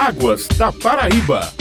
Águas da Paraíba.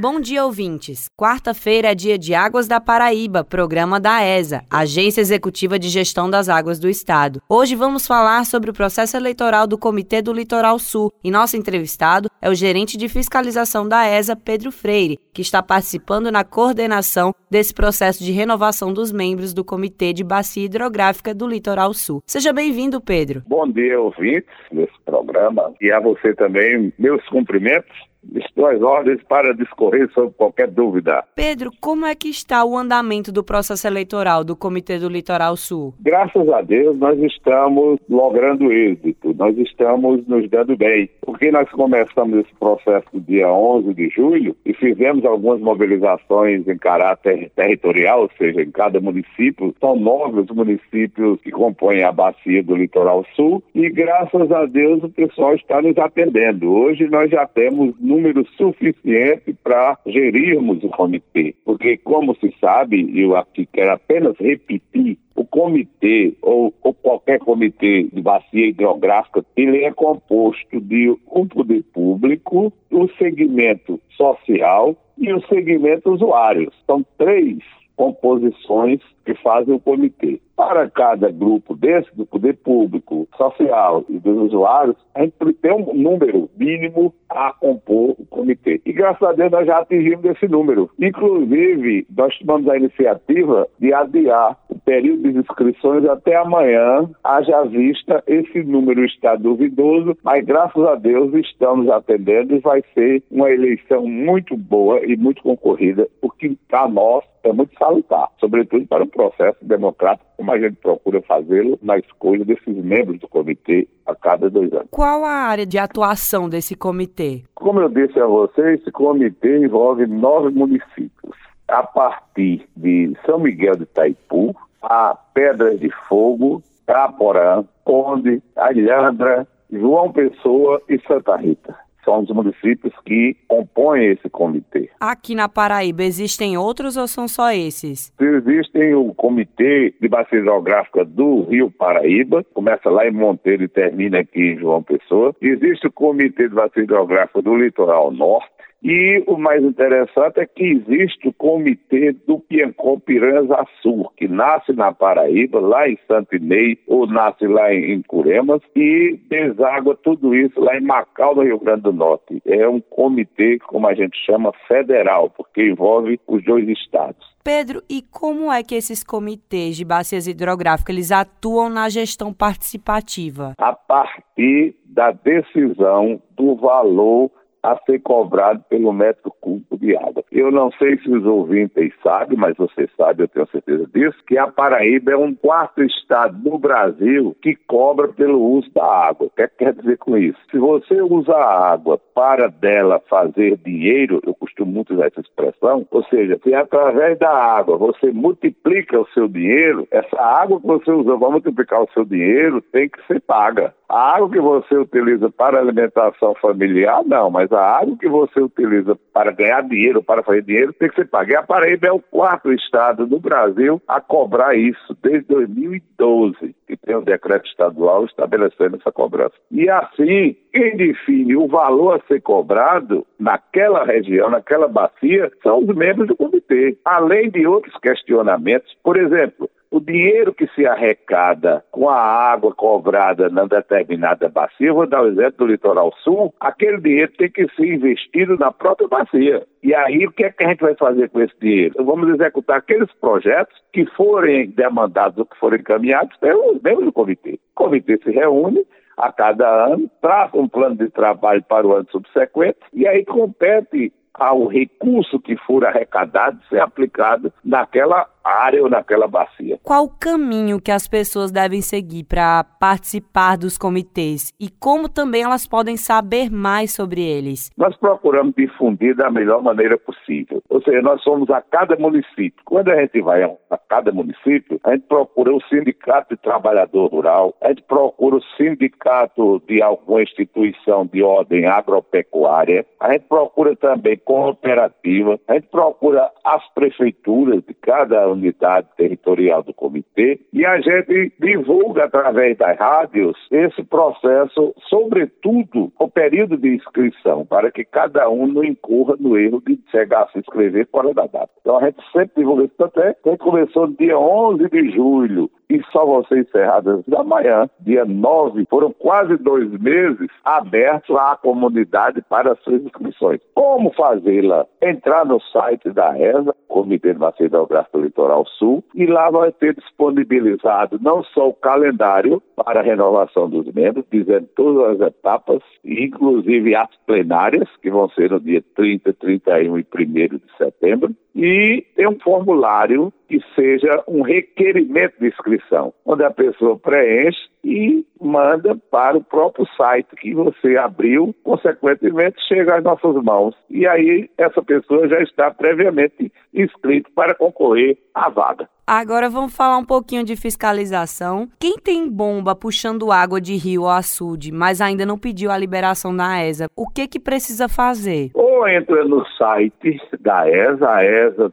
Bom dia, ouvintes. Quarta-feira é dia de Águas da Paraíba, programa da ESA, Agência Executiva de Gestão das Águas do Estado. Hoje vamos falar sobre o processo eleitoral do Comitê do Litoral Sul e nosso entrevistado é o gerente de fiscalização da ESA, Pedro Freire, que está participando na coordenação desse processo de renovação dos membros do Comitê de Bacia Hidrográfica do Litoral Sul. Seja bem-vindo, Pedro. Bom dia, ouvintes desse programa e a você também, meus cumprimentos Estou às ordens para discorrer sobre qualquer dúvida. Pedro, como é que está o andamento do processo eleitoral do Comitê do Litoral Sul? Graças a Deus, nós estamos logrando êxito, nós estamos nos dando bem. Porque nós começamos esse processo no dia 11 de julho e fizemos algumas mobilizações em caráter territorial, ou seja, em cada município. São nove os municípios que compõem a bacia do Litoral Sul e, graças a Deus, o pessoal está nos atendendo. Hoje nós já temos número suficiente para gerirmos o comitê. Porque, como se sabe, eu aqui quero apenas repetir, o comitê ou, ou, qualquer comitê de bacia hidrográfica, ele é composto de um poder público, um segmento social e um segmento usuário. São três composições que fazem o comitê. Para cada grupo desse, do poder público, social e dos usuários, a gente tem um número mínimo a compor o comitê. E graças a Deus nós já atingimos esse número. Inclusive, nós tomamos a iniciativa de adiar período de inscrições até amanhã, haja vista esse número está duvidoso, mas graças a Deus estamos atendendo e vai ser uma eleição muito boa e muito concorrida, o que para nós é muito salutar, sobretudo para o processo democrático, como a gente procura fazê-lo na escolha desses membros do comitê a cada dois anos. Qual a área de atuação desse comitê? Como eu disse a você, esse comitê envolve nove municípios. A partir de São Miguel de Itaipu, a Pedras de Fogo, Caporã, Conde, Alhandra, João Pessoa e Santa Rita são os municípios que compõem esse comitê. Aqui na Paraíba existem outros ou são só esses? Existem o Comitê de Bacia Hidrográfica do Rio Paraíba, começa lá em Monteiro e termina aqui em João Pessoa. Existe o Comitê de Bacia Hidrográfica do Litoral Norte, e o mais interessante é que existe o comitê do Piancó Piranhas Sul, que nasce na Paraíba, lá em Santo Inês, ou nasce lá em, Curemas, e deságua tudo isso lá em Macau, no Rio Grande do Norte. É um comitê, como a gente chama, federal, porque envolve os dois estados. Pedro, e como é que esses comitês de bacias hidrográficas eles atuam na gestão participativa? A partir da decisão do valor a ser cobrado pelo metro cúbico de água. Eu não sei se os ouvintes sabem, mas você sabe, eu tenho certeza disso, que a Paraíba é um quarto estado do Brasil que cobra pelo uso da água. O que, é que quer dizer com isso? Se você usa a água para dela fazer dinheiro, eu costumo muito usar essa expressão, ou seja, se através da água você multiplica o seu dinheiro, essa água que você usou para multiplicar o seu dinheiro tem que ser paga. A água que você utiliza para alimentação familiar, não, mas a água que você utiliza para ganhar dinheiro, para fazer dinheiro, tem que ser paga. E a Paraíba é o quarto estado do Brasil a cobrar isso, desde 2012, que tem um decreto estadual estabelecendo essa cobrança. E assim, quem define o valor a ser cobrado naquela região, naquela bacia, são os membros do comitê, além de outros questionamentos. Por exemplo, o dinheiro que se arrecada com a água cobrada na determinada bacia, vou dar o exemplo do litoral sul, aquele dinheiro tem que ser investido na própria bacia. E aí, o que é que a gente vai fazer com esse dinheiro? Vamos executar aqueles projetos que forem demandados ou que forem encaminhados pelos membros do comitê. O comitê se reúne a cada ano, traça um plano de trabalho para o ano subsequente e aí compete ao recurso que for arrecadado ser aplicado naquela área ou naquela bacia. Qual o caminho que as pessoas devem seguir para participar dos comitês e como também elas podem saber mais sobre eles? Nós procuramos difundir da melhor maneira possível. Ou seja, nós somos a cada município. Quando a gente vai a cada município, a gente procura o sindicato de trabalhador rural, a gente procura o sindicato de alguma instituição de ordem agropecuária, a gente procura também cooperativa, a gente procura as prefeituras de cada unidade territorial do comitê e a gente divulga através das rádios esse processo, sobretudo o período de inscrição, para que cada um não incorra no erro de chegar a se inscrever fora da data. Então a gente sempre divulga isso, até que começou no dia 11 de julho e só vão ser encerradas da manhã, dia 9, foram quase dois meses abertos à comunidade para as suas inscrições. Como fazê-la? Entrar no site da ESA, Comitê de Bacia Hidrográfica Litoral Sul, e lá vai ter disponibilizado não só o calendário para a renovação dos membros, dizendo todas as etapas, inclusive as plenárias, que vão ser no dia 30, 31 e 1 de setembro, e tem um formulário que seja um requerimento de inscrição, onde a pessoa preenche e manda para o próprio site que você abriu, consequentemente chega às nossas mãos. E aí essa pessoa já está previamente inscrita para concorrer à vaga. Agora vamos falar um pouquinho de fiscalização. Quem tem bomba puxando água de rio ou açude, mas ainda não pediu a liberação da ESA, o que que precisa fazer? Ou entra no site da ESA,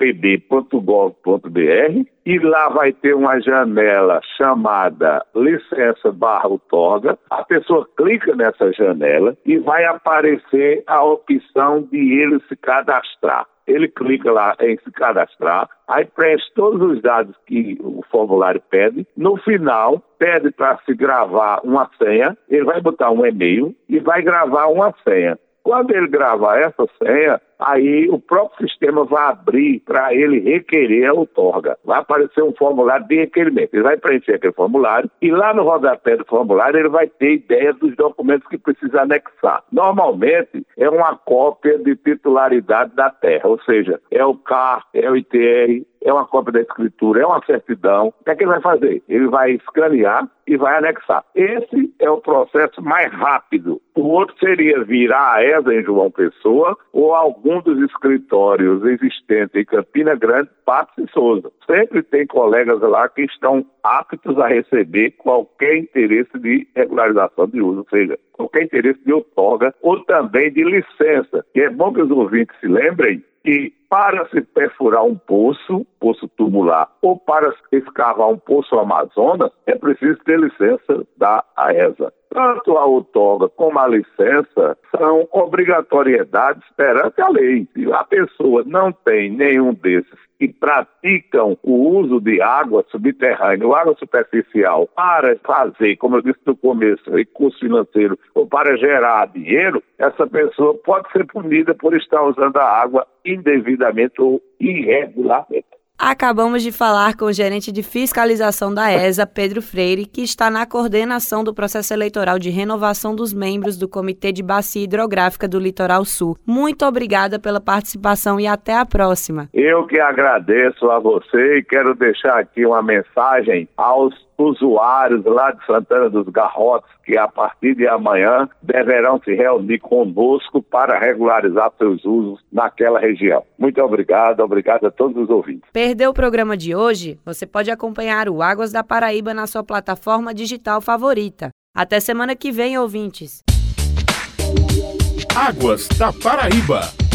esa.pb.gov.br e lá vai ter uma janela chamada licença barra outorga. A pessoa clica nessa janela e vai aparecer a opção de ele se cadastrar ele clica lá em se cadastrar, aí preenche todos os dados que o formulário pede. No final, pede para se gravar uma senha, ele vai botar um e-mail e vai gravar uma senha. Quando ele gravar essa senha, aí o próprio sistema vai abrir para ele requerer a outorga. Vai aparecer um formulário de requerimento. Ele vai preencher aquele formulário e lá no rodapé do formulário ele vai ter ideia dos documentos que precisa anexar. Normalmente é uma cópia de titularidade da terra, ou seja, é o CAR, é o ITR, é uma cópia da escritura, é uma certidão. O que é que ele vai fazer? Ele vai escanear e vai anexar. Esse é o processo mais rápido. O outro seria virar a ESA em João Pessoa ou algum dos escritórios existentes em Campina Grande, Patos e Souza. Sempre tem colegas lá que estão aptos a receber qualquer interesse de regularização de uso, ou seja, qualquer interesse de outorga ou também de licença. E é bom que os ouvintes se lembrem que para se perfurar um poço, poço tubular, ou para escavar um poço Amazonas, é preciso ter licença da AESA. Tanto a outorga como a licença são obrigatoriedades perante a lei. Se a pessoa não tem nenhum desses que praticam o uso de água subterrânea ou água superficial para fazer, como eu disse no começo, recurso financeiro ou para gerar dinheiro, essa pessoa pode ser punida por estar usando a água indevidamente ou irregularmente. Acabamos de falar com o gerente de fiscalização da ESA, Pedro Freire, que está na coordenação do processo eleitoral de renovação dos membros do Comitê de Bacia Hidrográfica do Litoral Sul. Muito obrigada pela participação e até a próxima. Eu que agradeço a você e quero deixar aqui uma mensagem aos usuários lá de Santana dos Garrotes que a partir de amanhã deverão se reunir conosco para regularizar seus usos naquela região. Muito obrigado, obrigado a todos os ouvintes. Perdeu o programa de hoje? Você pode acompanhar o Águas da Paraíba na sua plataforma digital favorita. Até semana que vem, ouvintes. Águas da Paraíba.